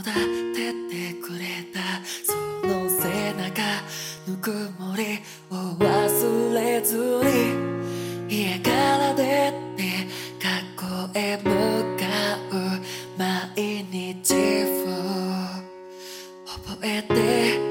育ててくれた。その背中ぬくもりを忘れずに家から出て学校へ向かう毎日を。覚えて